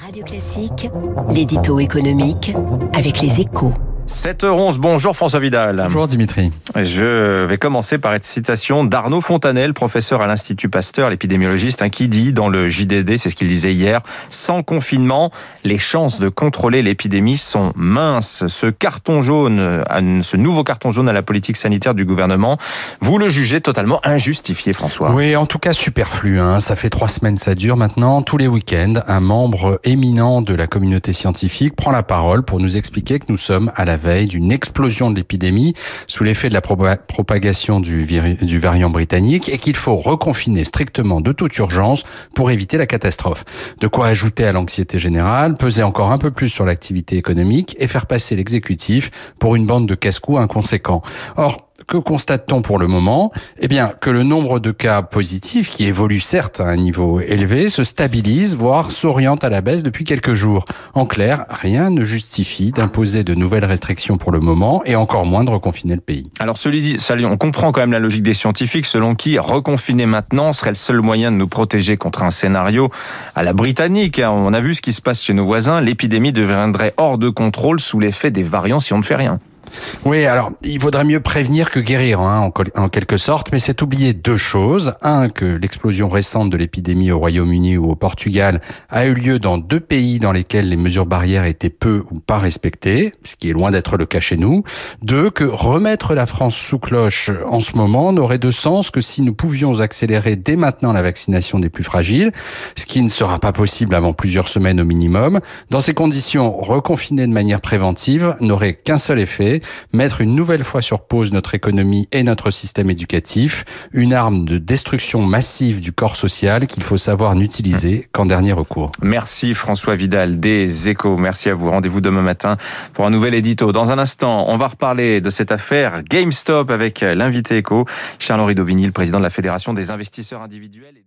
Radio Classique, l'édito économique avec les échos. 7h11, bonjour François Vidal. Bonjour Dimitri. Je vais commencer par une citation d'Arnaud Fontanel, professeur à l'Institut Pasteur, l'épidémiologiste, hein, qui dit dans le JDD, c'est ce qu'il disait hier, sans confinement, les chances de contrôler l'épidémie sont minces. Ce carton jaune, ce nouveau carton jaune à la politique sanitaire du gouvernement, vous le jugez totalement injustifié, François Oui, en tout cas superflu. Hein. Ça fait trois semaines, ça dure maintenant. Tous les week-ends, un membre éminent de la communauté scientifique prend la parole pour nous expliquer que nous sommes à la veille d'une explosion de l'épidémie sous l'effet de la propagation du, du variant britannique et qu'il faut reconfiner strictement de toute urgence pour éviter la catastrophe. De quoi ajouter à l'anxiété générale, peser encore un peu plus sur l'activité économique et faire passer l'exécutif pour une bande de casse-cou inconséquents. Or, que constate-t-on pour le moment? Eh bien, que le nombre de cas positifs, qui évolue certes à un niveau élevé, se stabilise, voire s'oriente à la baisse depuis quelques jours. En clair, rien ne justifie d'imposer de nouvelles restrictions pour le moment, et encore moins de reconfiner le pays. Alors, celui dit, on comprend quand même la logique des scientifiques, selon qui reconfiner maintenant serait le seul moyen de nous protéger contre un scénario à la britannique. Hein. On a vu ce qui se passe chez nos voisins, l'épidémie deviendrait hors de contrôle sous l'effet des variants si on ne fait rien. Oui, alors il vaudrait mieux prévenir que guérir, hein, en, quelque sorte, mais c'est oublier deux choses. Un, que l'explosion récente de l'épidémie au Royaume-Uni ou au Portugal a eu lieu dans deux pays dans lesquels les mesures barrières étaient peu ou pas respectées, ce qui est loin d'être le cas chez nous. Deux, que remettre la France sous cloche en ce moment n'aurait de sens que si nous pouvions accélérer dès maintenant la vaccination des plus fragiles, ce qui ne sera pas possible avant plusieurs semaines au minimum. Dans ces conditions, reconfiner de manière préventive n'aurait qu'un seul effet, mettre une nouvelle fois sur pause notre économie et notre système éducatif, une arme de destruction massive du corps social qu'il faut savoir n'utiliser qu'en dernier recours. Merci François Vidal des Échos. Merci à vous. Rendez-vous demain matin pour un nouvel édito. Dans un instant, on va reparler de cette affaire GameStop avec l'invité Écho, Charles-Henri Dauvigny, le président de la Fédération des investisseurs individuels.